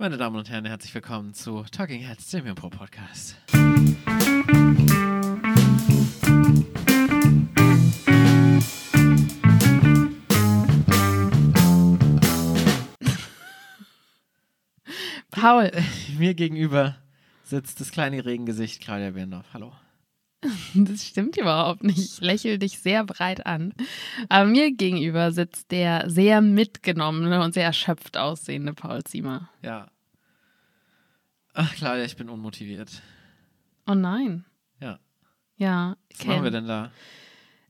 Meine Damen und Herren, herzlich willkommen zu Talking Heads, dem Impro Podcast. Paul, Mir gegenüber sitzt das kleine Regengesicht Claudia Birndorf. Hallo. das stimmt überhaupt nicht. Ich lächle dich sehr breit an. Aber mir gegenüber sitzt der sehr mitgenommene und sehr erschöpft aussehende Paul Ziemer. Ja. Ach, Claudia, ich bin unmotiviert. Oh nein. Ja. Ja, Was machen wir denn da?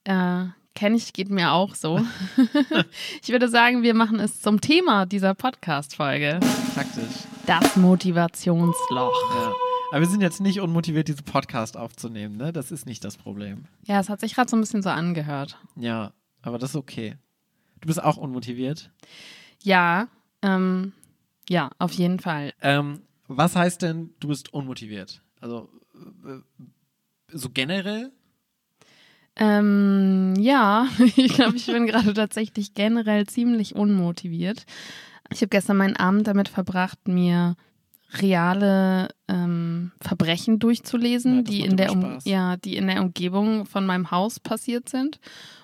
Äh, Kenne ich, geht mir auch so. ich würde sagen, wir machen es zum Thema dieser Podcast-Folge. Taktisch. Das Motivationsloch. Ja. Aber wir sind jetzt nicht unmotiviert, diesen Podcast aufzunehmen, ne? Das ist nicht das Problem. Ja, es hat sich gerade so ein bisschen so angehört. Ja, aber das ist okay. Du bist auch unmotiviert. Ja, ähm, ja, auf jeden Fall. Ähm, was heißt denn, du bist unmotiviert? Also äh, so generell? Ähm, ja, ich glaube, ich bin gerade tatsächlich generell ziemlich unmotiviert. Ich habe gestern meinen Abend damit verbracht, mir reale ähm, Verbrechen durchzulesen, Ja, die in der um ja, die in der Umgebung von meinem Haus passiert sind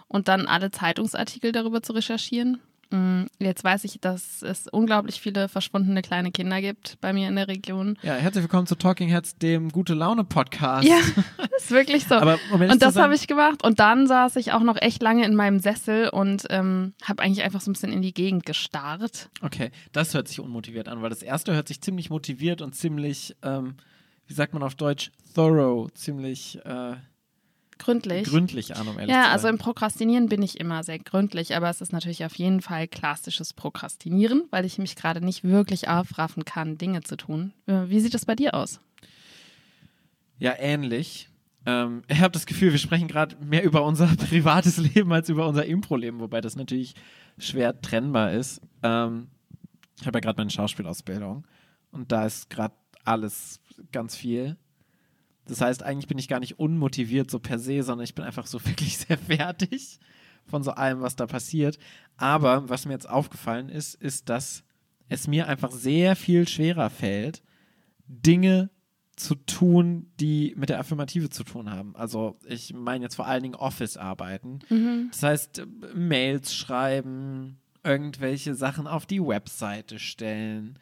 und dann alle Zeitungsartikel darüber zu recherchieren. Mm, Jetzt weiß ich, dass es unglaublich viele verschwundene kleine Kinder gibt bei mir in der Region. Ja, herzlich willkommen zu Talking Heads, dem Gute Laune Podcast. Ja, ist wirklich so. Aber um Und das habe ich gemacht. Und dann saß ich auch noch echt lange in meinem Sessel und ähm, habe eigentlich einfach so ein bisschen in die Gegend gestarrt. Okay, das hört sich unmotiviert an, weil das erste hört sich ziemlich motiviert und ziemlich, ähm, wie sagt man auf Deutsch, thorough, ziemlich äh, Gründlich. gründlich an, um ehrlich ja, also im Prokrastinieren bin ich immer sehr gründlich, aber es ist natürlich auf jeden Fall klassisches Prokrastinieren, weil ich mich gerade nicht wirklich aufraffen kann, Dinge zu tun. Äh, Wie sieht es bei dir aus? Ja, ähnlich. Ähm, ich habe das Gefühl, wir sprechen gerade mehr über unser privates Leben als über unser Impro-Leben, wobei das natürlich schwer trennbar ist. Ähm, ich habe ja gerade meine Schauspielausbildung und da ist gerade alles ganz viel. Das heißt, eigentlich bin ich gar nicht unmotiviert so per se, sondern ich bin einfach so wirklich sehr fertig von so allem, was da passiert. Aber was mir jetzt aufgefallen ist, ist, dass es mir einfach sehr viel schwerer fällt, Dinge zu tun, die mit der Affirmative zu tun haben. Also ich meine jetzt vor allen Dingen Office-Arbeiten. Das heißt, äh, Mails schreiben, irgendwelche Sachen auf die Webseite stellen,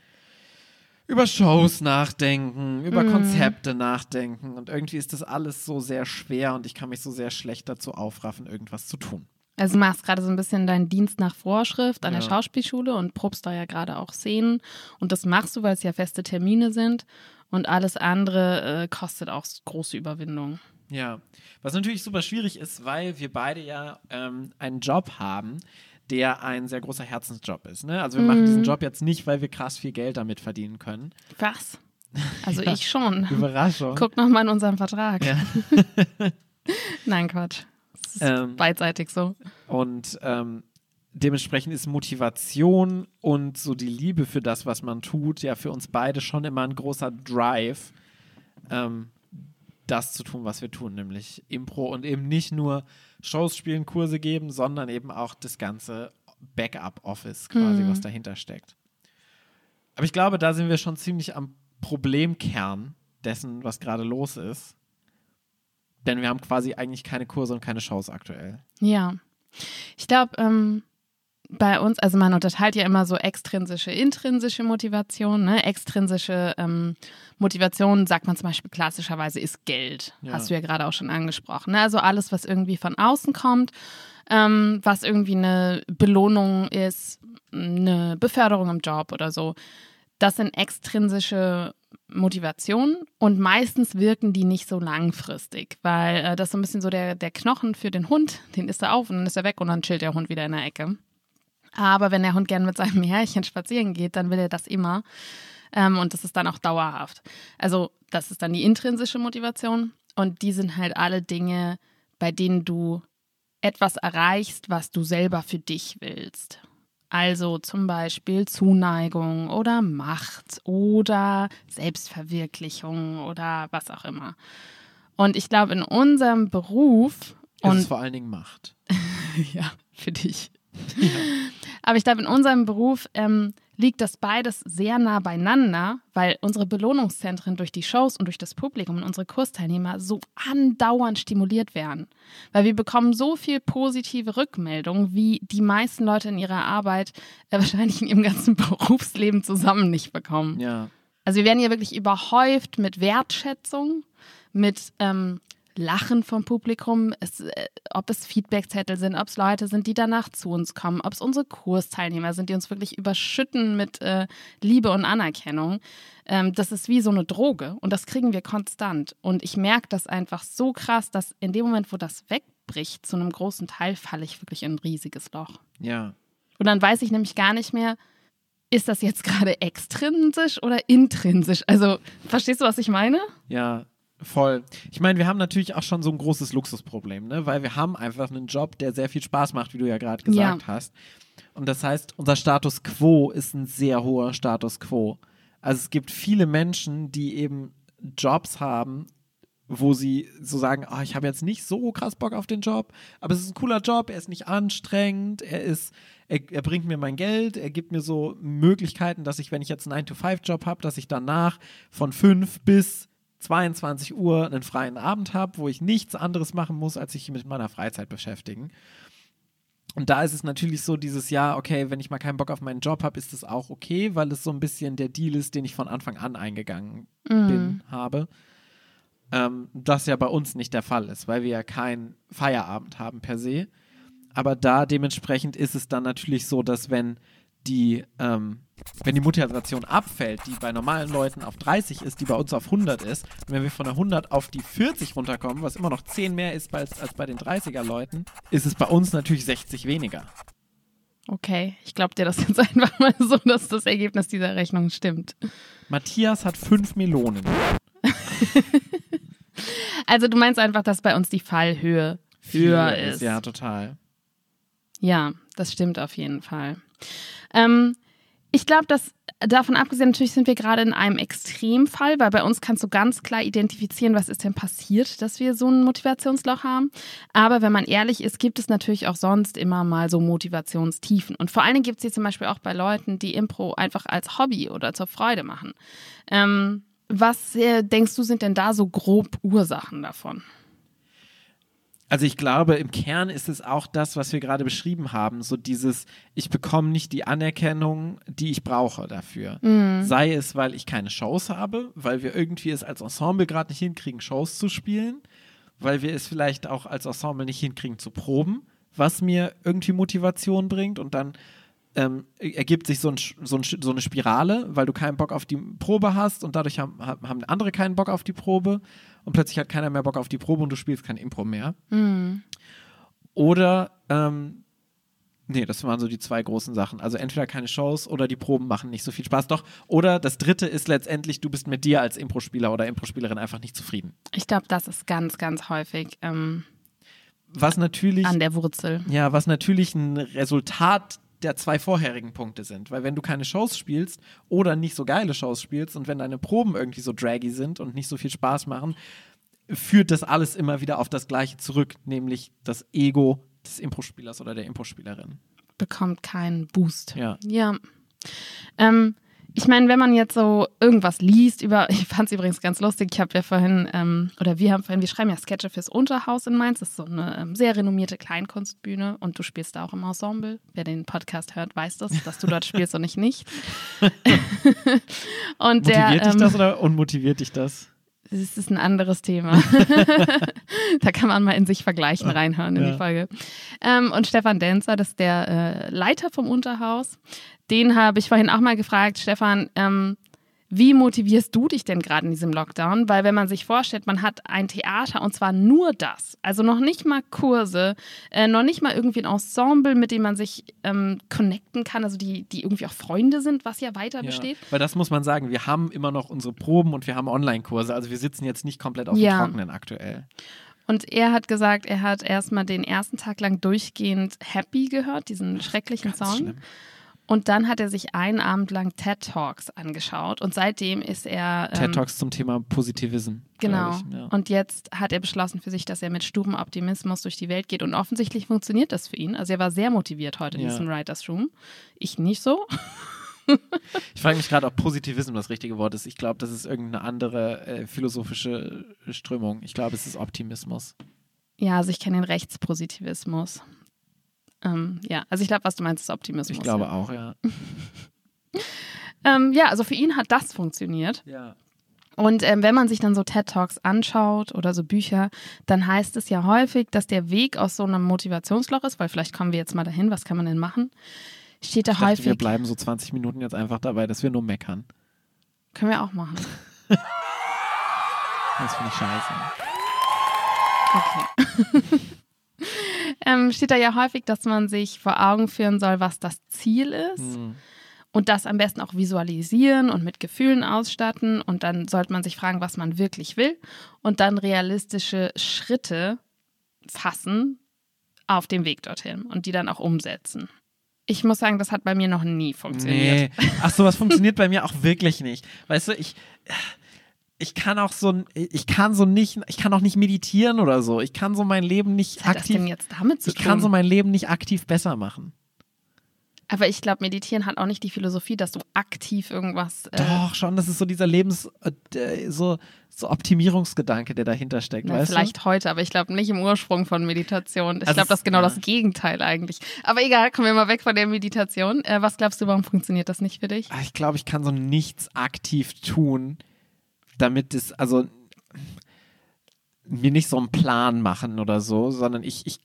über Shows nachdenken, über Konzepte nachdenken. Und irgendwie ist das alles so sehr schwer und ich kann mich so sehr schlecht dazu aufraffen, irgendwas zu tun. Also du machst gerade so ein bisschen deinen Dienst nach Vorschrift an der Ja. Schauspielschule und probst da ja gerade auch Szenen. Und das machst du, weil es ja feste Termine sind. Und alles andere äh, kostet auch große Überwindung. Ja, was natürlich super schwierig ist, weil wir beide ja ähm, einen Job haben, der ein sehr großer Herzensjob ist. Ne? Also wir machen diesen Job jetzt nicht, weil wir krass viel Geld damit verdienen können. Was? Also ich schon. Überraschung. Guck noch mal in unseren Vertrag. Ja. Nein, Quatsch. Das ist Ähm. beidseitig so. Und ähm, dementsprechend ist Motivation und so die Liebe für das, was man tut, ja für uns beide schon immer ein großer Drive, ähm, das zu tun, was wir tun, nämlich Impro und eben nicht nur Shows spielen, Kurse geben, sondern eben auch das ganze Backup-Office quasi, Mhm. was dahinter steckt. Aber ich glaube, da sind wir schon ziemlich am Problemkern dessen, was gerade los ist. Denn wir haben quasi eigentlich keine Kurse und keine Shows aktuell. Ja. Ich glaube, ähm, bei uns, also man unterteilt ja immer so extrinsische, intrinsische Motivation. Ne? Extrinsische ähm, Motivation, sagt man zum Beispiel klassischerweise, ist Geld. Ja. Hast du ja gerade auch schon angesprochen. Ne? Also alles, was irgendwie von außen kommt, ähm, was irgendwie eine Belohnung ist, eine Beförderung im Job oder so. Das sind extrinsische Motivationen und meistens wirken die nicht so langfristig, weil äh, das ist so ein bisschen so der, der Knochen für den Hund, den isst er auf und dann ist er weg und dann chillt der Hund wieder in der Ecke. Aber wenn der Hund gern mit seinem Herrchen spazieren geht, dann will er das immer. Ähm, und das ist dann auch dauerhaft. Also, das ist dann die intrinsische Motivation. Und die sind halt alle Dinge, bei denen du etwas erreichst, was du selber für dich willst. Also zum Beispiel Zuneigung oder Macht oder Selbstverwirklichung oder was auch immer. Und ich glaube, in unserem Beruf Es und ist vor allen Dingen Macht. ja, für dich. Aber ich glaube, in unserem Beruf ähm, liegt das beides sehr nah beieinander, weil unsere Belohnungszentren durch die Shows und durch das Publikum und unsere Kursteilnehmer so andauernd stimuliert werden. Weil wir bekommen so viel positive Rückmeldungen, wie die meisten Leute in ihrer Arbeit äh, wahrscheinlich in ihrem ganzen Berufsleben zusammen nicht bekommen. Ja. Also wir werden hier wirklich überhäuft mit Wertschätzung, mit ähm, Lachen vom Publikum, es, äh, ob es Feedbackzettel sind, ob es Leute sind, die danach zu uns kommen, ob es unsere Kursteilnehmer sind, die uns wirklich überschütten mit äh, Liebe und Anerkennung. Ähm, das ist wie so eine Droge und das kriegen wir konstant. Und ich merke das einfach so krass, dass in dem Moment, wo das wegbricht, zu einem großen Teil falle ich wirklich in ein riesiges Loch. Ja. Und dann weiß ich nämlich gar nicht mehr, ist das jetzt gerade extrinsisch oder intrinsisch? Also, verstehst du, was ich meine? Ja, voll. Ich meine, wir haben natürlich auch schon so ein großes Luxusproblem, ne? weil wir haben einfach einen Job, der sehr viel Spaß macht, wie du ja gerade gesagt Ja. hast. Und das heißt, unser Status quo ist ein sehr hoher Status quo. Also es gibt viele Menschen, die eben Jobs haben, wo sie so sagen, ah, ich habe jetzt nicht so krass Bock auf den Job, aber es ist ein cooler Job, er ist nicht anstrengend, er ist, er, er bringt mir mein Geld, er gibt mir so Möglichkeiten, dass ich, wenn ich jetzt einen 9-to-5-Job habe, dass ich danach von 5 bis 22 Uhr einen freien Abend habe, wo ich nichts anderes machen muss, als sich mit meiner Freizeit beschäftigen. Und da ist es natürlich so dieses Jahr, okay, wenn ich mal keinen Bock auf meinen Job habe, ist das auch okay, weil es so ein bisschen der Deal ist, den ich von Anfang an eingegangen bin, habe. Ähm, das ja bei uns nicht der Fall ist, weil wir ja keinen Feierabend haben per se. Aber da dementsprechend ist es dann natürlich so, dass wenn die, ähm, wenn die Motivation abfällt, die bei normalen Leuten auf 30 ist, die bei uns auf 100 ist, und wenn wir von der 100 auf die 40 runterkommen, was immer noch 10 mehr ist als, als bei den 30er Leuten, ist es bei uns natürlich 60 weniger. Okay, ich glaube dir das jetzt einfach mal so, dass das Ergebnis dieser Rechnung stimmt. Matthias hat 5 Melonen. Also du meinst einfach, dass bei uns die Fallhöhe höher ist. Ja, total. Ja, das stimmt auf jeden Fall. Ähm, ich glaube, dass davon abgesehen, natürlich sind wir gerade in einem Extremfall, weil bei uns kannst du ganz klar identifizieren, was ist denn passiert, dass wir so ein Motivationsloch haben. Aber wenn man ehrlich ist, gibt es natürlich auch sonst immer mal so Motivationstiefen. Und vor allen Dingen gibt es die zum Beispiel auch bei Leuten, die Impro einfach als Hobby oder zur Freude machen. Ähm, was äh, denkst du, sind denn da so grob Ursachen davon? Also ich glaube, im Kern ist es auch das, was wir gerade beschrieben haben, so dieses, ich bekomme nicht die Anerkennung, die ich brauche dafür. Sei es, weil ich keine Shows habe, weil wir irgendwie es als Ensemble gerade nicht hinkriegen, Shows zu spielen, weil wir es vielleicht auch als Ensemble nicht hinkriegen zu proben, was mir irgendwie Motivation bringt. Und dann ähm, ergibt sich so, ein, so, ein, so eine Spirale, weil du keinen Bock auf die Probe hast und dadurch haben, haben andere keinen Bock auf die Probe und plötzlich hat keiner mehr Bock auf die Probe und du spielst kein Impro mehr. Oder, ähm, nee, das waren so die zwei großen Sachen. Also entweder keine Shows oder die Proben machen nicht so viel Spaß. Doch, oder das dritte ist letztendlich, du bist mit dir als Impro-Spieler oder Impro-Spielerin einfach nicht zufrieden. Ich glaube, das ist ganz, ganz häufig ähm, Was natürlich, an der Wurzel. ja, was natürlich ein Resultat der zwei vorherigen Punkte sind. Weil wenn du keine Shows spielst oder nicht so geile Shows spielst und wenn deine Proben irgendwie so draggy sind und nicht so viel Spaß machen, führt das alles immer wieder auf das Gleiche zurück, nämlich das Ego des Impro-Spielers oder der Impro-Spielerin. bekommt keinen Boost. Ja. Ja. Ähm, ich meine, wenn man jetzt so irgendwas liest über, ich fand es übrigens ganz lustig, ich habe ja vorhin, ähm, oder wir haben vorhin, wir schreiben ja Sketche fürs Unterhaus in Mainz, das ist so eine ähm, sehr renommierte Kleinkunstbühne und du spielst da auch im Ensemble. Wer den Podcast hört, weiß das, dass du dort spielst und ich nicht. und der, Motiviert dich ähm, das oder unmotiviert dich das? Das ist ein anderes Thema. da kann man mal in sich vergleichen, reinhören in Ja. die Folge. Ähm, und Stefan Denzer, das ist der äh, Leiter vom Unterhaus. Den habe ich vorhin auch mal gefragt, Stefan, ähm, wie motivierst du dich denn gerade in diesem Lockdown? Weil wenn man sich vorstellt, man hat ein Theater und zwar nur das, also noch nicht mal Kurse, äh, noch nicht mal irgendwie ein Ensemble, mit dem man sich ähm, connecten kann, also die, die irgendwie auch Freunde sind, was ja weiter besteht. Weil das muss man sagen, wir haben immer noch unsere Proben und wir haben Online-Kurse. Also wir sitzen jetzt nicht komplett auf Ja. dem Trockenen aktuell. Und er hat gesagt, er hat erstmal den ersten Tag lang durchgehend Happy gehört, diesen schrecklichen Ganz Song. schlimm. Und dann hat er sich einen Abend lang TED Talks angeschaut und seitdem ist er. ähm, TED Talks zum Thema Positivism. Genau. Ich, ja. Und jetzt hat er beschlossen für sich, dass er mit sturem Optimismus durch die Welt geht. Und offensichtlich funktioniert das für ihn. Also er war sehr motiviert heute in Ja. diesem Writers Room. Ich nicht so. Ich frage mich gerade, ob Positivismus das richtige Wort ist. Ich glaube, das ist irgendeine andere äh, philosophische Strömung. Ich glaube, es ist Optimismus. Ja, also ich kenne den Rechtspositivismus. Ähm, ja, also ich glaube, was du meinst, ist Optimismus. Ich glaube ja. auch, ja. Ähm, ja, also für ihn hat das funktioniert. Ja. Und ähm, wenn man sich dann so TED Talks anschaut oder so Bücher, dann heißt es ja häufig, dass der Weg aus so einem Motivationsloch ist, weil vielleicht kommen wir jetzt mal dahin, was kann man denn machen? Steht da Ich dachte, häufig. wir bleiben so 20 Minuten jetzt einfach dabei, dass wir nur meckern. können wir auch machen. Das finde ich scheiße. Okay. ähm, steht da ja häufig, dass man sich vor Augen führen soll, was das Ziel ist. Hm. Und das am besten auch visualisieren und mit Gefühlen ausstatten. Und dann sollte man sich fragen, was man wirklich will. Und dann realistische Schritte fassen auf dem Weg dorthin und die dann auch umsetzen. Ich muss sagen, das hat bei mir noch nie funktioniert. Nee. Ach so, was funktioniert bei mir auch wirklich nicht. Weißt du, ich, ich kann auch so, ich kann so nicht, ich kann auch nicht meditieren oder so. Ich kann so mein Leben nicht Was hat das aktiv, denn jetzt damit zu ich kann so tun? mein Leben nicht aktiv besser machen. Aber ich glaube, Meditieren hat auch nicht die Philosophie, dass du aktiv irgendwas. Äh, Doch, schon, das ist so dieser Lebens, äh, so, so Optimierungsgedanke, der dahinter steckt, Na, weißt vielleicht heute, aber ich glaube nicht im Ursprung von Meditation. Ich Also glaube, das ist genau ja. das Gegenteil eigentlich. Aber egal, kommen wir mal weg von der Meditation. Äh, was glaubst du, warum funktioniert das nicht für dich? du? Ah, Ich glaube, ich kann so nichts aktiv tun, damit es, also mir nicht so einen Plan machen oder so, sondern ich, ich,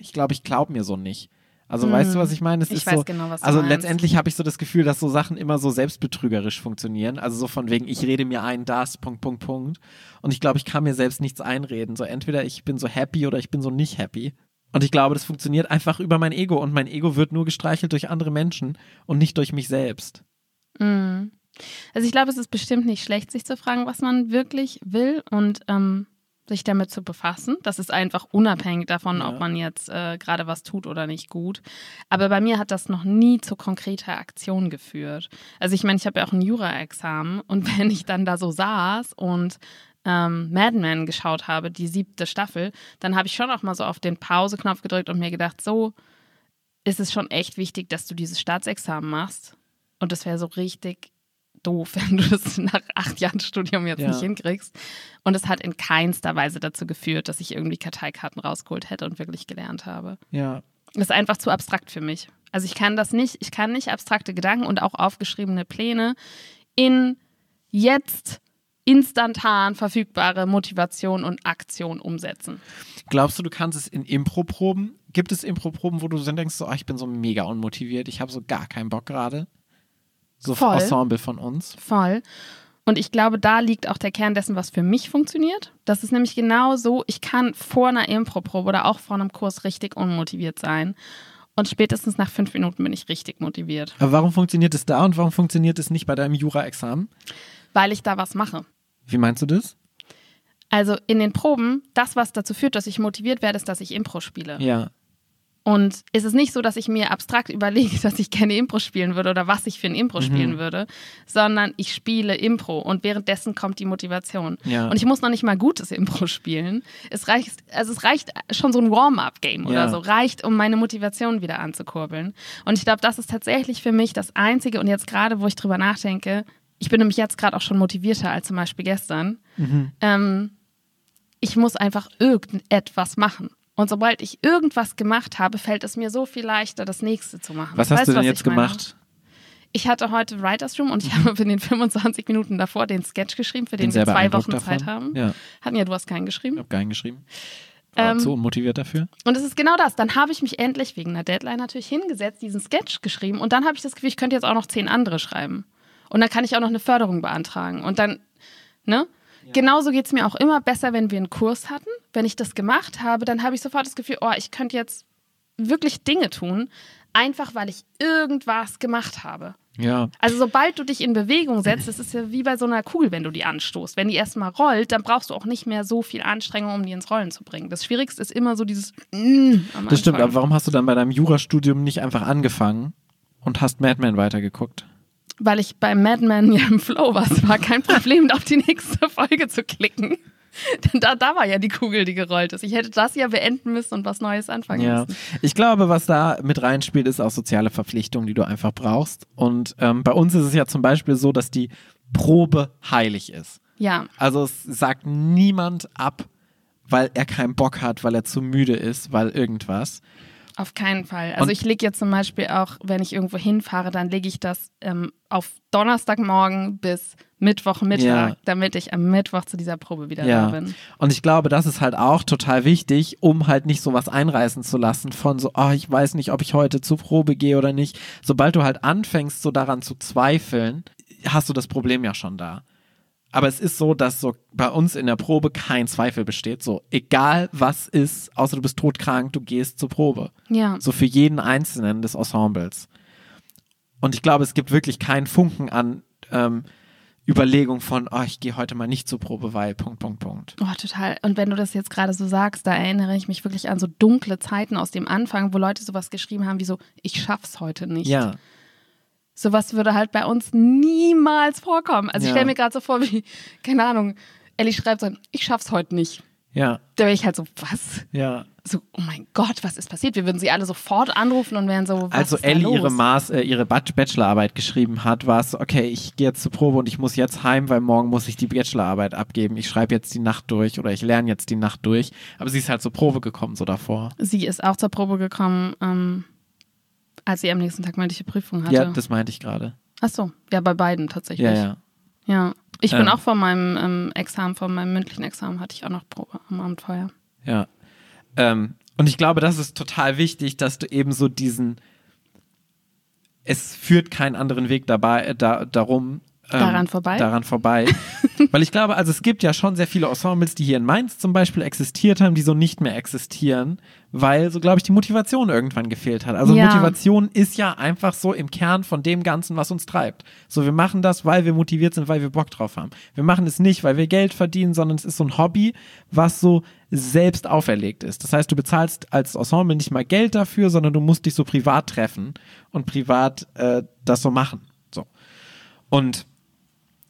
ich glaube, ich glaube mir so nicht. Also weißt du, was ich meine? Es Ich ist weiß so, genau, was du also meinst. letztendlich habe ich so das Gefühl, dass so Sachen immer so selbstbetrügerisch funktionieren. Also so von wegen, ich rede mir ein, das, Punkt, Punkt, Punkt. Und ich glaube, ich kann mir selbst nichts einreden. So entweder ich bin so happy oder ich bin so nicht happy. Und ich glaube, das funktioniert einfach über mein Ego. Und mein Ego wird nur gestreichelt durch andere Menschen und nicht durch mich selbst. Mm. Also ich glaube, es ist bestimmt nicht schlecht, sich zu fragen, was man wirklich will und ähm, sich damit zu befassen. Das ist einfach unabhängig davon, Ja. ob man jetzt äh, gerade was tut oder nicht gut. Aber bei mir hat das noch nie zu konkreter Aktion geführt. Also ich meine, ich habe ja auch ein Jura-Examen und wenn ich dann da so saß und ähm, Mad Men geschaut habe, die siebte Staffel, dann habe ich schon auch mal so auf den Pause-Knopf gedrückt und mir gedacht, so ist es schon echt wichtig, dass du dieses Staatsexamen machst. Und das wäre so richtig doof, wenn du das nach acht Jahren Studium jetzt Ja. nicht hinkriegst. Und es hat in keinster Weise dazu geführt, dass ich irgendwie Karteikarten rausgeholt hätte und wirklich gelernt habe. Ja. Das ist einfach zu abstrakt für mich. Also ich kann das nicht, ich kann nicht abstrakte Gedanken und auch aufgeschriebene Pläne in jetzt instantan verfügbare Motivation und Aktion umsetzen. Glaubst du, du kannst es in Impro-Proben? Gibt es Impro-Proben, wo du dann denkst, so, oh, ich bin so mega unmotiviert, ich habe so gar keinen Bock gerade? So Voll. Ensemble von uns. Voll. Und ich glaube, da liegt auch der Kern dessen, was für mich funktioniert. Das ist nämlich genau so, ich kann vor einer Improprobe oder auch vor einem Kurs richtig unmotiviert sein. Und spätestens nach fünf Minuten bin ich richtig motiviert, Aber warum funktioniert es da und warum funktioniert es nicht bei deinem Jura-Examen? weil ich da was mache. Wie meinst du das? Also in den Proben, das, was dazu führt, dass ich motiviert werde, ist, dass ich Impro spiele. Ja. Und es ist nicht so, dass ich mir abstrakt überlege, dass ich gerne Impro spielen würde oder was ich für ein Impro Mhm. spielen würde, sondern ich spiele Impro und währenddessen kommt die Motivation. Ja. Und ich muss noch nicht mal gutes Impro spielen. Es reicht, also es reicht schon so ein Warm-up-Game Ja. oder so, reicht, um meine Motivation wieder anzukurbeln. Und ich glaube, das ist tatsächlich für mich das Einzige und jetzt gerade, wo ich drüber nachdenke, ich bin nämlich jetzt gerade auch schon motivierter als zum Beispiel gestern. Mhm. Ähm, ich muss einfach irgendetwas machen. Und sobald ich irgendwas gemacht habe, fällt es mir so viel leichter, das nächste zu machen. Was hast Weißt du denn jetzt ich gemacht? Ich hatte heute Writers Room und ich Mhm. habe in den 25 Minuten davor den Sketch geschrieben, für den Bin wir zwei Wochen davon. Zeit haben. Ja, Hatten ja, du hast keinen ich geschrieben. habe keinen geschrieben. War Ähm, zu unmotiviert dafür. Und es ist genau das. Dann habe ich mich endlich wegen einer Deadline natürlich hingesetzt, diesen Sketch geschrieben und dann habe ich das Gefühl, ich könnte jetzt auch noch zehn andere schreiben. Und dann kann ich auch noch eine Förderung beantragen. Und dann, ne? Genauso geht es mir auch immer besser, wenn wir einen Kurs hatten. Wenn ich das gemacht habe, dann habe ich sofort das Gefühl, oh, ich könnte jetzt wirklich Dinge tun, einfach weil ich irgendwas gemacht habe. Ja. Also sobald du dich in Bewegung setzt, das ist ja wie bei so einer Kugel, wenn du die anstoßt. Wenn die erstmal rollt, dann brauchst du auch nicht mehr so viel Anstrengung, um die ins Rollen zu bringen. Das Schwierigste ist immer so dieses mm, Das stimmt, aber warum hast du dann bei deinem Jurastudium nicht einfach angefangen und hast Mad Men weitergeguckt? Weil ich beim Madman ja im Flow war. Es war kein Problem, auf die nächste Folge zu klicken. da, da war ja die Kugel, die gerollt ist. Ich hätte das ja beenden müssen und was Neues anfangen Ja, müssen. ich glaube, was da mit reinspielt, ist auch soziale Verpflichtung, die du einfach brauchst. Und ähm, bei uns ist es ja zum Beispiel so, dass die Probe heilig ist. Ja, Also es sagt niemand ab, weil er keinen Bock hat, weil er zu müde ist, weil irgendwas. Auf keinen Fall. Also Und- ich lege jetzt zum Beispiel auch, wenn ich irgendwo hinfahre, dann lege ich das ähm, auf Donnerstagmorgen bis Mittwochmittag, Ja. damit ich am Mittwoch zu dieser Probe wieder Ja. da bin. Und ich glaube, das ist halt auch total wichtig, um halt nicht sowas einreißen zu lassen von so, oh, ich weiß nicht, ob ich heute zur Probe gehe oder nicht. Sobald du halt anfängst, so daran zu zweifeln, hast du das Problem ja schon da. Aber es ist so, dass so bei uns in der Probe kein Zweifel besteht. So, egal was ist, außer du bist todkrank, du gehst zur Probe. Ja. So für jeden Einzelnen des Ensembles. Und ich glaube, es gibt wirklich keinen Funken an ähm, Überlegung von, oh, ich gehe heute mal nicht zur Probe, weil Punkt, Punkt, Punkt. Oh, total. Und wenn du das jetzt gerade so sagst, da erinnere ich mich wirklich an so dunkle Zeiten aus dem Anfang, wo Leute sowas geschrieben haben wie so, ich schaff's heute nicht. Ja, Sowas würde halt bei uns niemals vorkommen. Also ich Ja. stelle mir gerade so vor, wie, keine Ahnung, Ellie schreibt so, ich schaff's heute nicht. ja, Da wäre ich halt so, was? ja. So, oh mein Gott, was ist passiert? Wir würden sie alle sofort anrufen und wären so, was Als so ist Ellie ihre, Maß, äh, ihre Bachelorarbeit geschrieben hat, war es okay, ich gehe jetzt zur Probe und ich muss jetzt heim, weil morgen muss ich die Bachelorarbeit abgeben. Ich schreibe jetzt die Nacht durch oder ich lerne jetzt die Nacht durch. Aber sie ist halt zur Probe gekommen, so davor. Sie ist auch zur Probe gekommen, ähm, als sie am nächsten Tag mündliche Prüfung hatte. Ja, das meinte ich gerade. Ach so, ja, bei beiden tatsächlich. Ja, ja. Ja. Ich bin Ähm. auch vor meinem ähm, Examen, vor meinem mündlichen Examen hatte ich auch noch Probe am Abend vorher. Ja. Ähm, und ich glaube, das ist total wichtig, dass du eben so diesen, es führt keinen anderen Weg dabei, äh, da, darum. Ähm, Daran vorbei? Daran vorbei. Weil ich glaube, also es gibt ja schon sehr viele Ensembles, die hier in Mainz zum Beispiel existiert haben, die so nicht mehr existieren, weil so, glaube ich, die Motivation irgendwann gefehlt hat. Also Ja. Motivation ist ja einfach so im Kern von dem Ganzen, was uns treibt. So, wir machen das, weil wir motiviert sind, weil wir Bock drauf haben. Wir machen es nicht, weil wir Geld verdienen, sondern es ist so ein Hobby, was so selbst auferlegt ist. Das heißt, du bezahlst als Ensemble nicht mal Geld dafür, sondern du musst dich so privat treffen und privat äh, das so machen. So. Und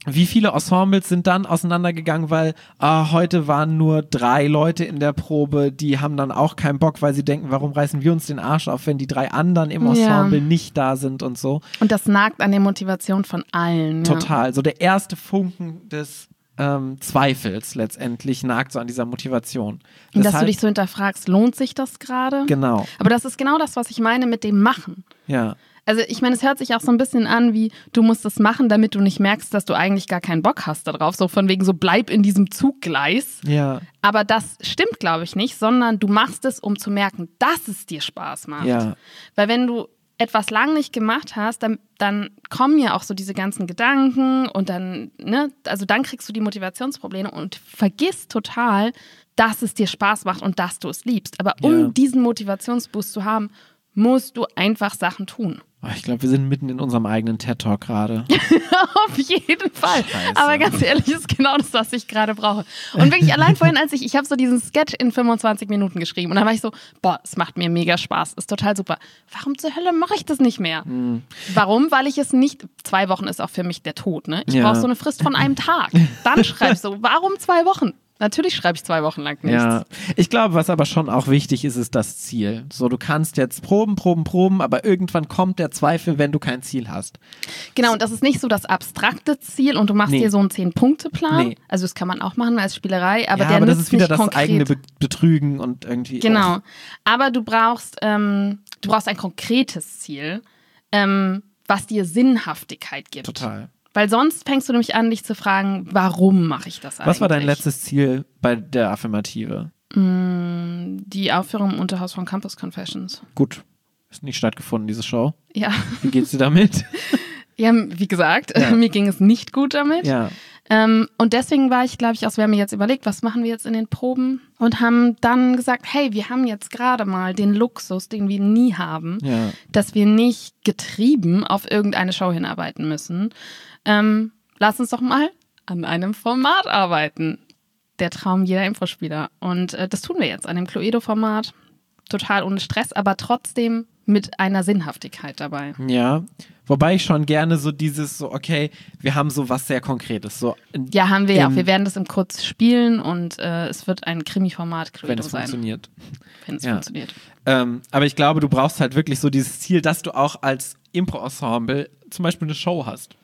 wie viele Ensembles sind dann auseinandergegangen, weil ah, heute waren nur drei Leute in der Probe, die haben dann auch keinen Bock, weil sie denken, warum reißen wir uns den Arsch auf, wenn die drei anderen im Ja. Ensemble nicht da sind und so. Und das nagt an der Motivation von allen. Ja. Total. So der erste Funken des ähm, Zweifels letztendlich nagt so an dieser Motivation. Und dass du Deshalb- dich so hinterfragst, lohnt sich das gerade? Genau. Aber das ist genau das, was ich meine mit dem Machen. Ja. Also ich meine, es hört sich auch so ein bisschen an, wie du musst es machen, damit du nicht merkst, dass du eigentlich gar keinen Bock hast darauf. So von wegen so bleib in diesem Zuggleis. Ja. Aber das stimmt, glaube ich, nicht, sondern du machst es, um zu merken, dass es dir Spaß macht. Ja. Weil wenn du etwas lang nicht gemacht hast, dann, dann kommen ja auch so diese ganzen Gedanken und dann, ne, also dann kriegst du die Motivationsprobleme und vergisst total, dass es dir Spaß macht und dass du es liebst. Aber um Ja. diesen Motivationsboost zu haben, musst du einfach Sachen tun. Oh, Ich glaube, wir sind mitten in unserem eigenen TED-Talk gerade. Auf jeden Fall. Scheiße. Aber ganz ehrlich, ist genau das, was ich gerade brauche. Und wirklich allein vorhin, als ich, ich habe so diesen Sketch in 25 Minuten geschrieben und dann war ich so, boah, es macht mir mega Spaß, ist total super. Warum zur Hölle mache ich das nicht mehr? Hm. Warum? Weil ich es nicht, zwei Wochen ist auch für mich der Tod, ne? Ich Ja. brauche so eine Frist von einem Tag. Dann schreib ich so, warum zwei Wochen? Natürlich schreibe ich zwei Wochen lang nichts. Ja, ich glaube, was aber schon auch wichtig ist, ist das Ziel. So, du kannst jetzt proben, proben, proben, aber irgendwann kommt der Zweifel, wenn du kein Ziel hast. Genau, und das ist nicht so das abstrakte Ziel und du machst Nee. dir so einen Zehn-Punkte-Plan. Nee. Also das kann man auch machen als Spielerei, aber ja, der aber das ist wieder nicht das konkret. eigene Be Betrügen und irgendwie. Genau. Oh, Aber du brauchst, ähm, du brauchst ein konkretes Ziel, ähm, was dir Sinnhaftigkeit gibt. total. Weil sonst fängst du nämlich an, dich zu fragen, warum mache ich das eigentlich? Was war dein letztes Ziel bei der Affirmative? Die Aufführung im Unterhaus von Campus Confessions. Gut, ist nicht stattgefunden, diese Show. Ja, Wie geht's dir damit? ja wie gesagt, Ja. mir ging es nicht gut damit. ja. Ähm, und deswegen war ich, glaube ich, auch, wir haben mir jetzt überlegt, was machen wir jetzt in den Proben? Und haben dann gesagt, hey, wir haben jetzt gerade mal den Luxus, den wir nie haben, Ja. dass wir nicht getrieben auf irgendeine Show hinarbeiten müssen. Ähm, lass uns doch mal an einem Format arbeiten. Der Traum jeder Infospieler. Und äh, das tun wir jetzt an dem Cluedo-Format. Total ohne Stress, aber trotzdem mit einer Sinnhaftigkeit dabei. Ja. Wobei ich schon gerne so dieses, so, okay, wir haben so was sehr Konkretes. So, Ja, haben wir ja auch. Wir werden das im Kurz spielen und äh, es wird ein Krimi-Format wenn es sein, funktioniert. wenn es Ja. funktioniert. Ähm, aber ich glaube, du brauchst halt wirklich so dieses Ziel, dass du auch als Impro-Ensemble zum Beispiel eine Show hast.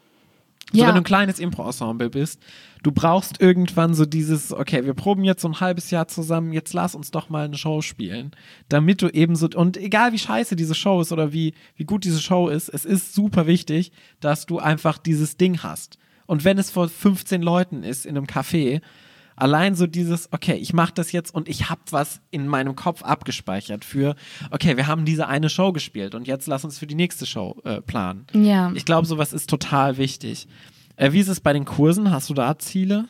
So, Ja. wenn du ein kleines Impro-Ensemble bist, du brauchst irgendwann so dieses, okay, wir proben jetzt so ein halbes Jahr zusammen, jetzt lass uns doch mal eine Show spielen. Damit du eben so, und egal wie scheiße diese Show ist oder wie, wie gut diese Show ist, es ist super wichtig, dass du einfach dieses Ding hast. Und wenn es vor 15 Leuten ist in einem Café, allein so dieses, okay, ich mache das jetzt und ich habe was in meinem Kopf abgespeichert für, okay, wir haben diese eine Show gespielt und jetzt lass uns für die nächste Show äh, planen. Ja. Ich glaube, sowas ist total wichtig. Äh, wie ist es bei den Kursen? Hast du da Ziele?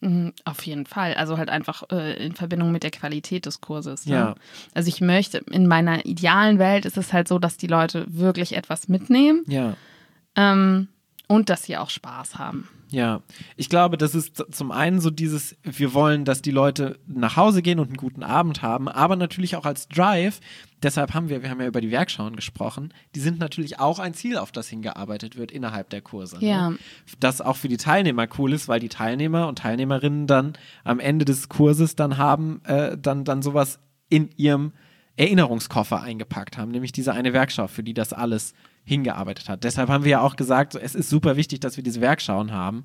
Mhm, Auf jeden Fall. Also halt einfach äh, in Verbindung mit der Qualität des Kurses. Ne? Ja. Also ich möchte, in meiner idealen Welt ist es halt so, dass die Leute wirklich etwas mitnehmen Ja. ähm, und dass sie auch Spaß haben. Ja, ich glaube, das ist zum einen so dieses, wir wollen, dass die Leute nach Hause gehen und einen guten Abend haben, aber natürlich auch als Drive. Deshalb haben wir, wir haben ja über die Werkschauen gesprochen, die sind natürlich auch ein Ziel, auf das hingearbeitet wird innerhalb der Kurse. Ja. Ne? Das auch für die Teilnehmer cool ist, weil die Teilnehmer und Teilnehmerinnen dann am Ende des Kurses dann haben, äh, dann, dann sowas in ihrem Erinnerungskoffer eingepackt haben, nämlich diese eine Werkschau, für die das alles hingearbeitet hat. Deshalb haben wir ja auch gesagt, so, es ist super wichtig, dass wir diese Werkschauen haben.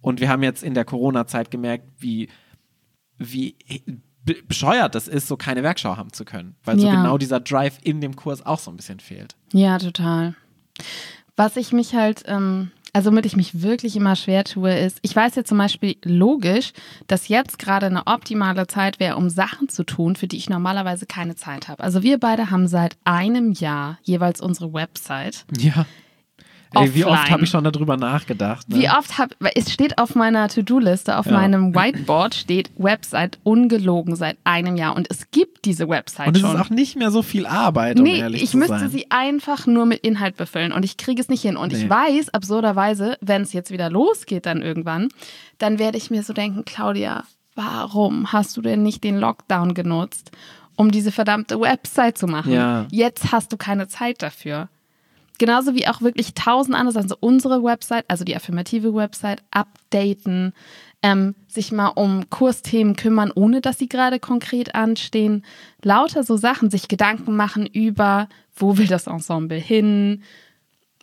Und wir haben jetzt in der Corona-Zeit gemerkt, wie, wie be- bescheuert das ist, so keine Werkschau haben zu können. Weil so Ja. genau dieser Drive in dem Kurs auch so ein bisschen fehlt. Ja, total. Was ich mich halt, ähm, also womit ich mich wirklich immer schwer tue, ist, ich weiß ja zum Beispiel logisch, dass jetzt gerade eine optimale Zeit wäre, um Sachen zu tun, für die ich normalerweise keine Zeit habe. Also wir beide haben seit einem Jahr jeweils unsere Website. Ja. Ey, wie oft habe ich schon darüber nachgedacht? Ne? Wie oft habe, es steht auf meiner To-Do-Liste, auf Ja. meinem Whiteboard steht Website ungelogen seit einem Jahr und es gibt diese Website Und es schon. ist auch nicht mehr so viel Arbeit, um Nee, ehrlich ich zu müsste sein. sie einfach nur mit Inhalt befüllen und ich kriege es nicht hin. Und ich Nee. weiß, absurderweise, wenn es jetzt wieder losgeht dann irgendwann, dann werde ich mir so denken, Claudia, warum hast du denn nicht den Lockdown genutzt, um diese verdammte Website zu machen? Ja. Jetzt hast du keine Zeit dafür. Genauso wie auch wirklich tausend andere Sachen. So unsere Website, also die affirmative Website, updaten, ähm, sich mal um Kursthemen kümmern, ohne dass sie gerade konkret anstehen. Lauter so Sachen, sich Gedanken machen über, wo will das Ensemble hin.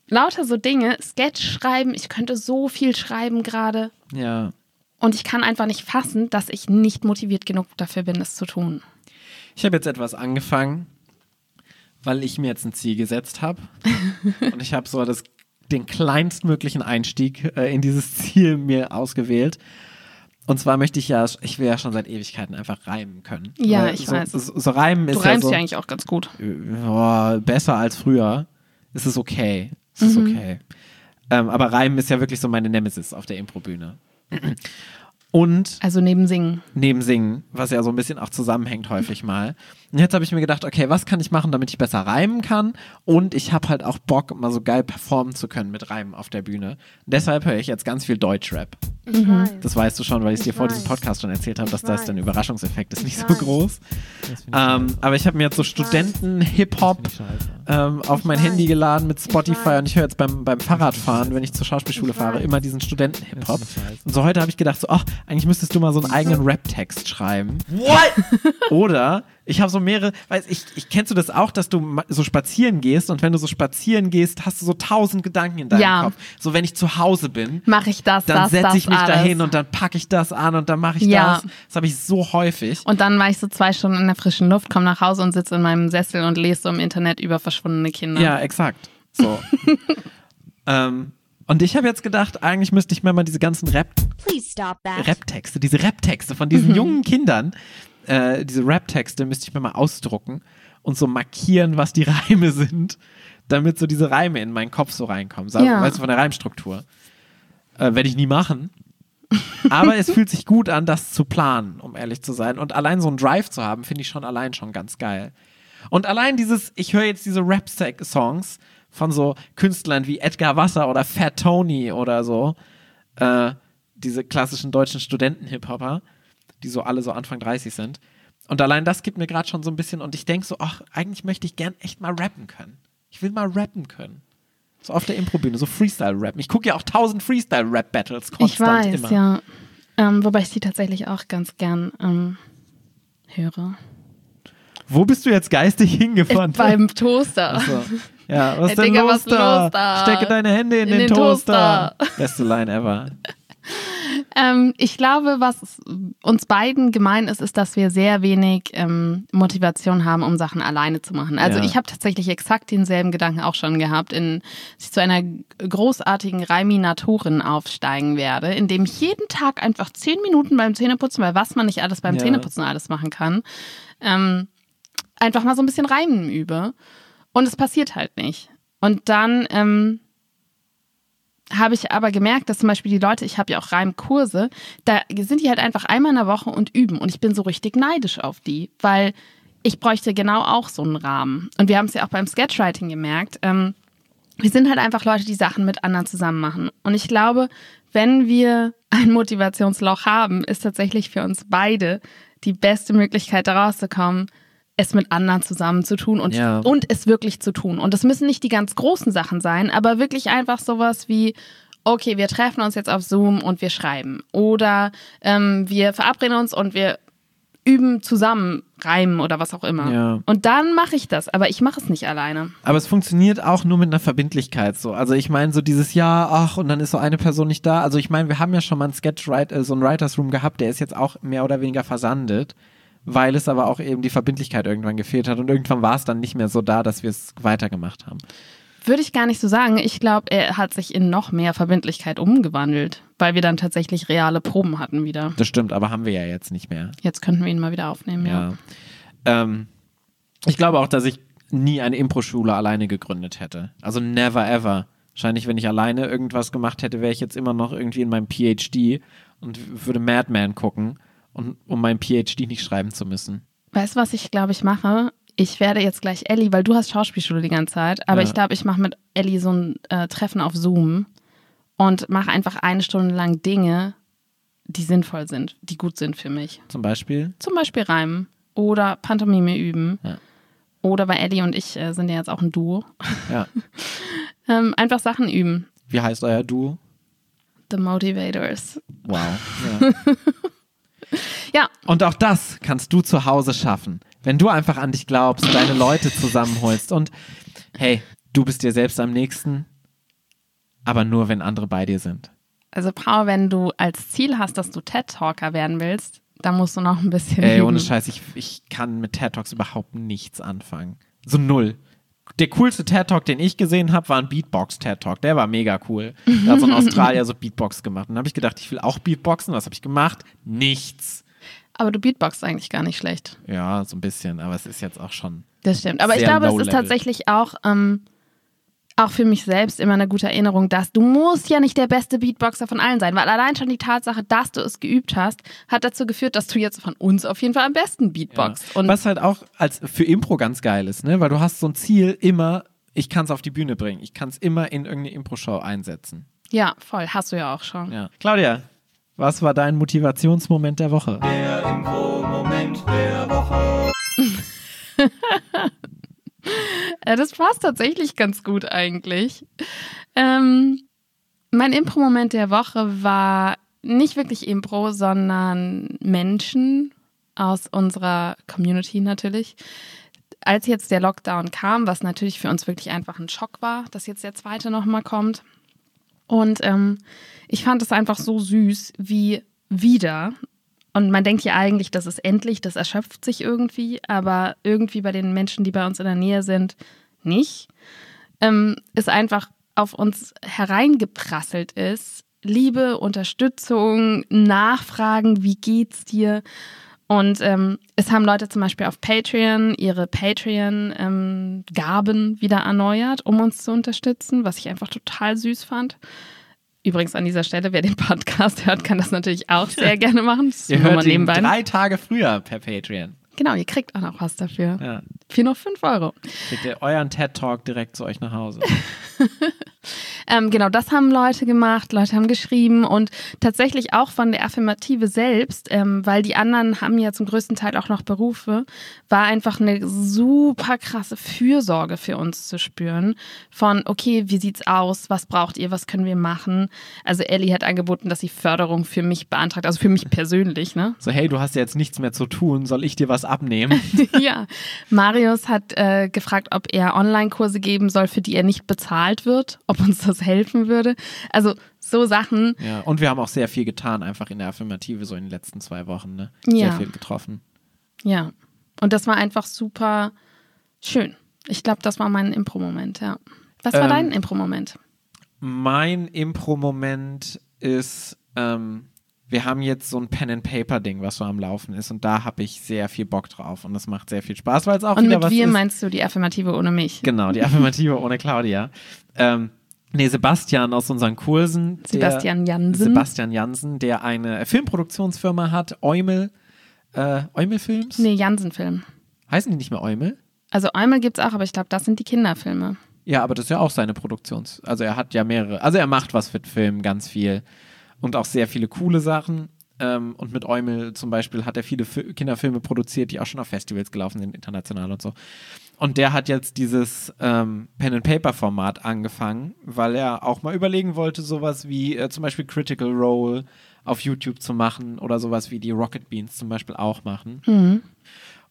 Lauter so Dinge, Sketch schreiben, ich könnte so viel schreiben gerade. Ja. Und ich kann einfach nicht fassen, dass ich nicht motiviert genug dafür bin, es zu tun. Ich habe jetzt etwas angefangen, weil ich mir jetzt ein Ziel gesetzt habe. und ich habe so das, den kleinstmöglichen Einstieg äh, in dieses Ziel mir ausgewählt. Und zwar möchte ich ja, ich will ja schon seit Ewigkeiten einfach reimen können. Ja, Weil ich so, weiß. So, so reimen Du ist ja reimst so, ja eigentlich auch ganz gut. ja, besser als früher. Es ist okay. Es ist Mhm. okay. Ähm, aber Reimen ist ja wirklich so meine Nemesis auf der Improbühne. Und Also neben Singen. neben Singen, was ja so ein bisschen auch zusammenhängt häufig mal. Und jetzt habe ich mir gedacht, okay, was kann ich machen, damit ich besser reimen kann? Und ich habe halt auch Bock, mal so geil performen zu können mit Reimen auf der Bühne. Deshalb höre ich jetzt ganz viel Deutschrap. Ich weiß. Das weißt du schon, weil ich es dir vor diesem. Podcast schon erzählt habe, dass das dein Überraschungseffekt ist Ich nicht so weiß. groß. Das find ich Ähm, aber ich habe mir jetzt so Studenten-Hip-Hop ähm, auf Ich mein weiß. Handy geladen mit Spotify und ich höre jetzt beim, beim Fahrradfahren, wenn ich zur Schauspielschule Ich fahre, weiß. immer diesen Studenten-Hip-Hop. Und so heute habe ich gedacht, so, ach, eigentlich müsstest du mal so einen eigenen Rap-Text schreiben. What? Oder ich habe so mehrere, weiß ich, ich kennst du das auch, dass du so spazieren gehst und wenn du so spazieren gehst, hast du so tausend Gedanken in deinem Ja. Kopf. So wenn ich zu Hause bin, Mache ich das, dann setze ich mich alles. dahin und dann packe ich das an und dann mache ich Ja. das. Das habe ich so häufig. Und dann war ich so zwei Stunden in der frischen Luft, komme nach Hause und sitze in meinem Sessel und lese so im Internet über verschwundene Kinder. Ja, exakt. So. ähm, und ich habe jetzt gedacht, eigentlich müsste ich mir mal diese ganzen Rap. Rap-Texte, diese Rap-Texte von diesen jungen Kindern, äh, diese Rap-Texte müsste ich mir mal ausdrucken und so markieren, was die Reime sind, damit so diese Reime in meinen Kopf so reinkommen. So, Ja. Weißt du, von der Reimstruktur. Äh, Werde ich nie machen. Aber es fühlt sich gut an, das zu planen, um ehrlich zu sein. Und allein so einen Drive zu haben, finde ich schon allein schon ganz geil. Und allein dieses, ich höre jetzt diese Rap-Songs von so Künstlern wie Edgar Wasser oder Fat Tony oder so, äh, diese klassischen deutschen Studenten-Hip-Hopper, die so alle so Anfang 30 sind. Und allein das gibt mir gerade schon so ein bisschen, und ich denke so, ach, eigentlich möchte ich gern echt mal rappen können. Ich will mal rappen können. So auf der Improbühne, so Freestyle-Rappen. Ich gucke ja auch tausend Freestyle-Rap-Battles konstant Ich weiß, immer. ja. Ähm, wobei ich die tatsächlich auch ganz gern ähm, höre. Wo bist du jetzt geistig hingefahren? Beim Toaster. Achso. Ja, was Ey, ist denn Digga, los was da? los da? Stecke deine Hände in, In den, den Toaster. Toaster. Beste Line ever. Ähm, ich glaube, was uns beiden gemein ist, ist, dass wir sehr wenig ähm, Motivation haben, um Sachen alleine zu machen. Also Ja. ich habe tatsächlich exakt denselben Gedanken auch schon gehabt, in, dass ich zu einer großartigen Reiminatorin aufsteigen werde, indem ich jeden Tag einfach zehn Minuten beim Zähneputzen, weil was man nicht alles beim Ja. Zähneputzen alles machen kann, ähm, einfach mal so ein bisschen reimen übe. Und es passiert halt nicht. Und dann ähm, habe ich aber gemerkt, dass zum Beispiel die Leute, ich habe ja auch Reimkurse, da sind die halt einfach einmal in der Woche und üben. Und ich bin so richtig neidisch auf die, weil ich bräuchte genau auch so einen Rahmen. Und wir haben es ja auch beim Sketchwriting gemerkt. Ähm, wir sind halt einfach Leute, die Sachen mit anderen zusammen machen. Und ich glaube, wenn wir ein Motivationsloch haben, ist tatsächlich für uns beide die beste Möglichkeit, da rauszukommen, es mit anderen zusammen zu tun und, Ja. und es wirklich zu tun. Und das müssen nicht die ganz großen Sachen sein, aber wirklich einfach sowas wie, okay, wir treffen uns jetzt auf Zoom und wir schreiben. Oder ähm, wir verabreden uns und wir üben zusammen Reimen oder was auch immer. Ja. Und dann mache ich das, aber ich mache es nicht alleine. Aber es funktioniert auch nur mit einer Verbindlichkeit so. Also ich meine so dieses Jahr, ach, und dann ist so eine Person nicht da. Also ich meine, wir haben ja schon mal einen Sketch äh, so einen Writers Room gehabt, der ist jetzt auch mehr oder weniger versandet, weil es aber auch eben die Verbindlichkeit irgendwann gefehlt hat und irgendwann war es dann nicht mehr so da, dass wir es weitergemacht haben. Würde ich gar nicht so sagen. Ich glaube, er hat sich in noch mehr Verbindlichkeit umgewandelt, weil wir dann tatsächlich reale Proben hatten wieder. Das stimmt, aber haben wir ja jetzt nicht mehr. Jetzt könnten wir ihn mal wieder aufnehmen, ja. Ja. Ähm, ich glaube auch, dass ich nie eine Impro-Schule alleine gegründet hätte. Also never ever. Wahrscheinlich, wenn ich alleine irgendwas gemacht hätte, wäre ich jetzt immer noch irgendwie in meinem PhD und würde Madman gucken, und, um mein PhD nicht schreiben zu müssen. Weißt du, was ich glaube ich mache? Ich werde jetzt gleich Ellie, weil du hast Schauspielschule die ganze Zeit, aber Ja. ich glaube, ich mache mit Ellie so ein äh, Treffen auf Zoom und mache einfach eine Stunde lang Dinge, die sinnvoll sind, die gut sind für mich. Zum Beispiel. Zum Beispiel Reimen oder Pantomime üben. Ja. Oder weil Ellie und ich äh, sind ja jetzt auch ein Duo. Ja. Ähm, einfach Sachen üben. Wie heißt euer Duo? The Motivators. Wow. Ja. Ja, Und auch das kannst du zu Hause schaffen. Wenn du einfach an dich glaubst, deine Leute zusammenholst und hey, du bist dir selbst am nächsten, aber nur wenn andere bei dir sind. also Paul, wenn du als Ziel hast, dass du TED-Talker werden willst, dann musst du noch ein bisschen Ey, ohne Scheiß, ich, ich kann mit TED Talks überhaupt nichts anfangen. So null. Der coolste TED Talk, den ich gesehen habe, war ein Beatbox TED Talk. Der war mega cool. Da hat so ein Australier so Beatbox gemacht. Und dann habe ich gedacht, ich will auch Beatboxen. Was habe ich gemacht? Nichts. Aber du beatboxst eigentlich gar nicht schlecht. Ja, so ein bisschen, aber es ist jetzt auch schon. Das stimmt. Aber ich glaube, es ist tatsächlich auch, ähm, auch für mich selbst immer eine gute Erinnerung, dass du musst ja nicht der beste Beatboxer von allen sein, weil allein schon die Tatsache, dass du es geübt hast, hat dazu geführt, dass du jetzt von uns auf jeden Fall am besten beatboxst. Und Was halt auch als für Impro ganz geil ist, ne? Weil du hast so ein Ziel immer, ich kann es auf die Bühne bringen. Ich kann es immer in irgendeine Impro-Show einsetzen. ja, voll, hast du ja auch schon. Ja. Claudia, was war dein Motivationsmoment der Woche? Der Impro-Moment der Woche. Äh, das passt tatsächlich ganz gut eigentlich. Ähm, mein Impro-Moment der Woche war nicht wirklich Impro, sondern Menschen aus unserer Community natürlich. Als jetzt der Lockdown kam, was natürlich für uns wirklich einfach ein Schock war, dass jetzt der zweite nochmal kommt. Und ähm, ich fand es einfach so süß, wie wieder. Und man denkt ja eigentlich, das ist endlich, das erschöpft sich irgendwie, aber irgendwie bei den Menschen, die bei uns in der Nähe sind, nicht. Ähm, ist einfach auf uns hereingeprasselt ist. Liebe, Unterstützung, Nachfragen, wie geht's dir? Und ähm, es haben Leute zum Beispiel auf Patreon ihre Patreon-Gaben wieder erneuert, um uns zu unterstützen, was ich einfach total süß fand. Übrigens an dieser Stelle, wer den Podcast hört, kann das natürlich auch sehr gerne machen. Das Ihr hört ihn drei Tage früher per Patreon. Genau, ihr kriegt auch noch was dafür. Ja. Für nur 5 Euro. Kriegt ihr euren TED Talk direkt zu euch nach Hause. Ähm, genau, das haben Leute gemacht, Leute haben geschrieben und tatsächlich auch von der Affirmative selbst, ähm, weil die anderen haben ja zum größten Teil auch noch Berufe, war einfach eine super krasse Fürsorge für uns zu spüren. Von, okay, wie sieht's aus? Was braucht ihr? Was können wir machen? Also Ellie hat angeboten, dass sie Förderung für mich beantragt, also für mich persönlich, ne? So, hey, du hast ja jetzt nichts mehr zu tun, soll ich dir was abnehmen? ja. Marius hat äh, gefragt, ob er Online-Kurse geben soll, für die er nicht bezahlt wird, ob uns das helfen würde. Also so Sachen. ja, und wir haben auch sehr viel getan, einfach in der Affirmative, so in den letzten zwei Wochen, ne? Sehr Ja. viel getroffen. Ja. Und das war einfach super schön. Ich glaube, das war mein Impro-Moment, ja. Was war Ähm, dein Impro-Moment? Mein Impro-Moment ist, ähm, wir haben jetzt so ein Pen-and-Paper-Ding, was so am Laufen ist und da habe ich sehr viel Bock drauf und das macht sehr viel Spaß, weil es auch Und wieder mit was wir ist. meinst du die Affirmative ohne mich? Genau, die Affirmative ohne Claudia. Ähm, nee, Sebastian aus unseren Kursen. Sebastian Jansen. Sebastian Jansen, der eine Filmproduktionsfirma hat, Eumel. Äh, Eumel Films? Nee, Jansen-Film. Heißen die nicht mehr Eumel? Also einmal gibt's auch, aber ich glaube, das sind die Kinderfilme. Ja, aber das ist ja auch seine Produktions. Also er hat ja mehrere. Also er macht was mit Filmen, ganz viel. Und auch sehr viele coole Sachen. Ähm, und mit Eumel zum Beispiel hat er viele Fi Kinderfilme produziert, die auch schon auf Festivals gelaufen sind, international und so. Und der hat jetzt dieses ähm, Pen-and-Paper-Format angefangen, weil er auch mal überlegen wollte, sowas wie äh, zum Beispiel Critical Role auf YouTube zu machen oder sowas wie die Rocket Beans zum Beispiel auch machen Mhm.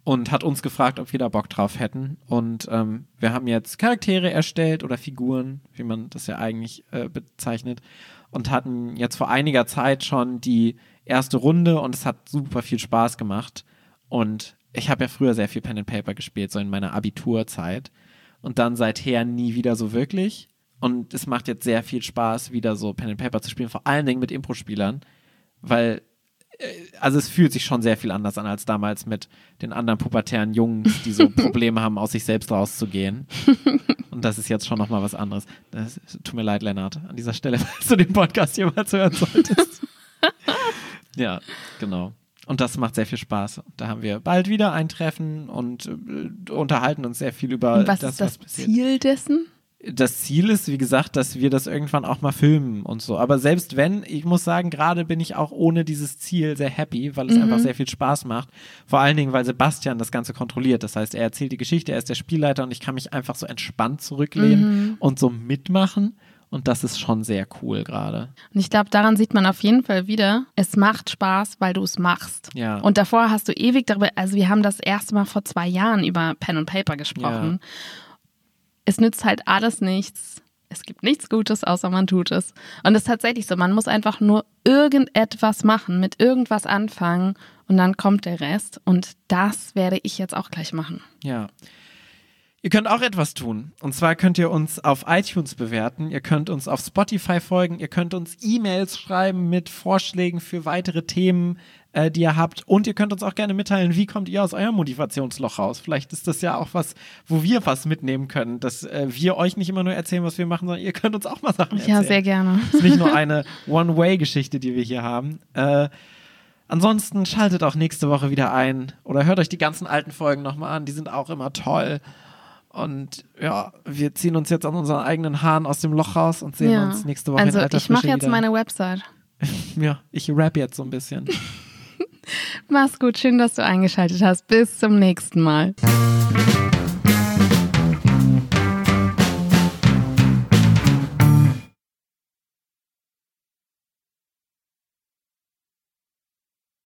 und hat uns gefragt, ob wir da Bock drauf hätten. Und ähm, wir haben jetzt Charaktere erstellt oder Figuren, wie man das ja eigentlich äh, bezeichnet, und hatten jetzt vor einiger Zeit schon die erste Runde und es hat super viel Spaß gemacht. Und ich habe ja früher sehr viel Pen and Paper gespielt, so in meiner Abiturzeit. Und dann seither nie wieder so wirklich. Und es macht jetzt sehr viel Spaß, wieder so Pen and Paper zu spielen, vor allen Dingen mit Impro-Spielern, weil also es fühlt sich schon sehr viel anders an als damals mit den anderen pubertären Jungs, die so Probleme haben, aus sich selbst rauszugehen. Und das ist jetzt schon nochmal was anderes. Das, tut mir leid, Lennart, an dieser Stelle, falls du den Podcast jemals hören solltest. ja, genau. Und das macht sehr viel Spaß. Da haben wir bald wieder ein Treffen und äh, unterhalten uns sehr viel über Und was das, ist das was Ziel dessen? das Ziel ist, wie gesagt, dass wir das irgendwann auch mal filmen und so. Aber selbst wenn, ich muss sagen, gerade bin ich auch ohne dieses Ziel sehr happy, weil es Mhm. einfach sehr viel Spaß macht. Vor allen Dingen, weil Sebastian das Ganze kontrolliert. Das heißt, er erzählt die Geschichte, er ist der Spielleiter und ich kann mich einfach so entspannt zurücklehnen Mhm. und so mitmachen. Und das ist schon sehr cool gerade. Und ich glaube, daran sieht man auf jeden Fall wieder, es macht Spaß, weil du es machst. Ja. Und davor hast du ewig darüber, also wir haben das erste Mal vor zwei Jahren über Pen und Paper gesprochen. Es nützt halt alles nichts. Es gibt nichts Gutes, außer man tut es. Und es ist tatsächlich so, man muss einfach nur irgendetwas machen, mit irgendwas anfangen und dann kommt der Rest. Und das werde ich jetzt auch gleich machen. Ja. Ihr könnt auch etwas tun. Und zwar könnt ihr uns auf iTunes bewerten, ihr könnt uns auf Spotify folgen, ihr könnt uns E-Mails schreiben mit Vorschlägen für weitere Themen, äh, die ihr habt. Und ihr könnt uns auch gerne mitteilen, wie kommt ihr aus eurem Motivationsloch raus. Vielleicht ist das ja auch was, wo wir was mitnehmen können, dass äh, wir euch nicht immer nur erzählen, was wir machen, sondern ihr könnt uns auch mal Sachen erzählen. Ja, sehr gerne. Es ist nicht nur eine One-Way-Geschichte, die wir hier haben. Äh, ansonsten schaltet auch nächste Woche wieder ein oder hört euch die ganzen alten Folgen nochmal an. Die sind auch immer toll. Und ja, wir ziehen uns jetzt an unseren eigenen Haaren aus dem Loch raus und sehen Ja. uns nächste Woche Also in ich mache jetzt wieder. meine Website. Ja, ich rap jetzt so ein bisschen. Mach's gut, schön, dass du eingeschaltet hast. Bis zum nächsten Mal.